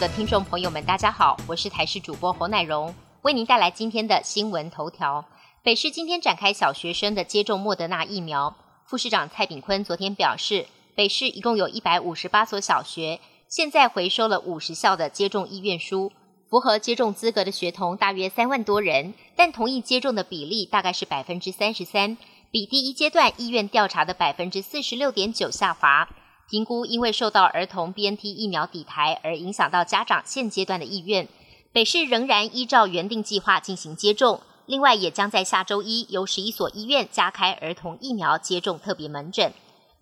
的听众朋友们，大家好，我是台视主播侯乃荣，为您带来今天的新闻头条。北市今天展开小学生的接种莫德纳疫苗。副市长蔡炳坤昨天表示，北市一共有一百五十八所小学，现在回收了五十校的接种意愿书，符合接种资格的学童大约三万多人，但同意接种的比例大概是百分之三十三，比第一阶段意愿调查的百分之四十六点九下滑。评估因为受到儿童 BNT 疫苗底台而影响到家长现阶段的意愿，北市仍然依照原定计划进行接种。另外，也将在下周一由十一所医院加开儿童疫苗接种特别门诊。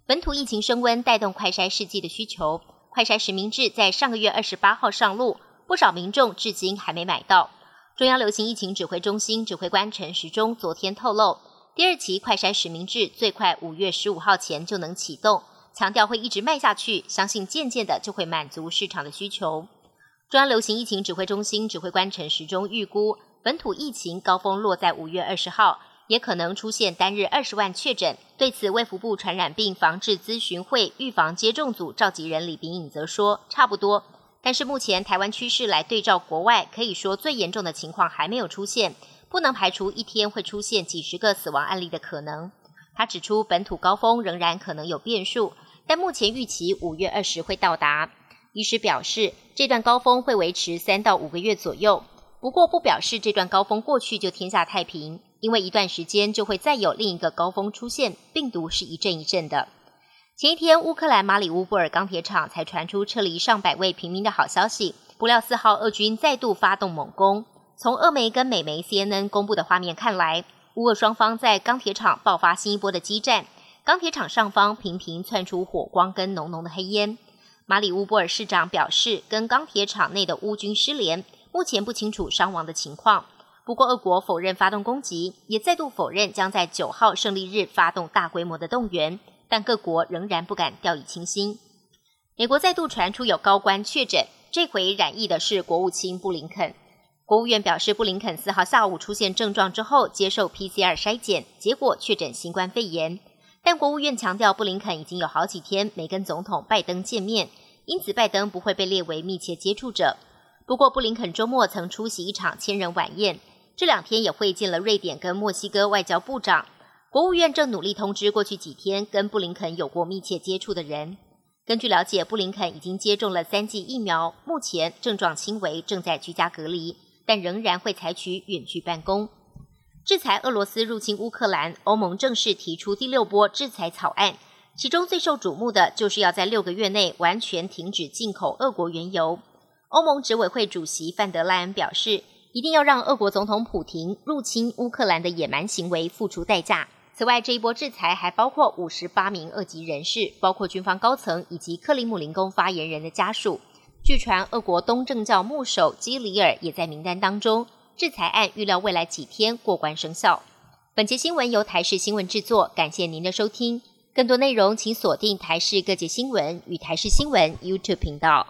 本土疫情升温，带动快筛试剂的需求，快筛实名制在上个月二十八号上路，不少民众至今还没买到。中央流行疫情指挥中心指挥官陈时中昨天透露，第二期快筛实名制最快五月十五号前就能启动。强调会一直卖下去，相信渐渐的就会满足市场的需求。中央流行疫情指挥中心指挥官陈时中预估，本土疫情高峰落在五月二十号，也可能出现单日二十万确诊。对此，卫福部传染病防治咨询会预防接种组召集人李炳颖则说，差不多。但是目前台湾趋势来对照国外，可以说最严重的情况还没有出现，不能排除一天会出现几十个死亡案例的可能。他指出，本土高峰仍然可能有变数。但目前预期五月二十会到达。医师表示，这段高峰会维持三到五个月左右。不过，不表示这段高峰过去就天下太平，因为一段时间就会再有另一个高峰出现，病毒是一阵一阵的。前一天，乌克兰马里乌波尔钢铁厂才传出撤离上百位平民的好消息，不料四号俄军再度发动猛攻。从俄媒跟美媒 CNN 公布的画面看来，乌俄双方在钢铁厂爆发新一波的激战。钢铁厂上方频频窜出火光跟浓浓的黑烟。马里乌波尔市长表示，跟钢铁厂内的乌军失联，目前不清楚伤亡的情况。不过，俄国否认发动攻击，也再度否认将在九号胜利日发动大规模的动员。但各国仍然不敢掉以轻心。美国再度传出有高官确诊，这回染疫的是国务卿布林肯。国务院表示，布林肯四号下午出现症状之后，接受 PCR 筛检，结果确诊新冠肺炎。但国务院强调，布林肯已经有好几天没跟总统拜登见面，因此拜登不会被列为密切接触者。不过，布林肯周末曾出席一场千人晚宴，这两天也会见了瑞典跟墨西哥外交部长。国务院正努力通知过去几天跟布林肯有过密切接触的人。根据了解，布林肯已经接种了三剂疫苗，目前症状轻微，正在居家隔离，但仍然会采取远距办公。制裁俄罗斯入侵乌克兰，欧盟正式提出第六波制裁草案，其中最受瞩目的就是要在六个月内完全停止进口俄国原油。欧盟执委会主席范德赖恩表示，一定要让俄国总统普廷入侵乌克兰的野蛮行为付出代价。此外，这一波制裁还包括五十八名俄籍人士，包括军方高层以及克里姆林宫发言人的家属。据传，俄国东正教牧首基里尔也在名单当中。制裁案预料未来几天过关生效。本节新闻由台视新闻制作，感谢您的收听。更多内容请锁定台视各界新闻与台视新闻 YouTube 频道。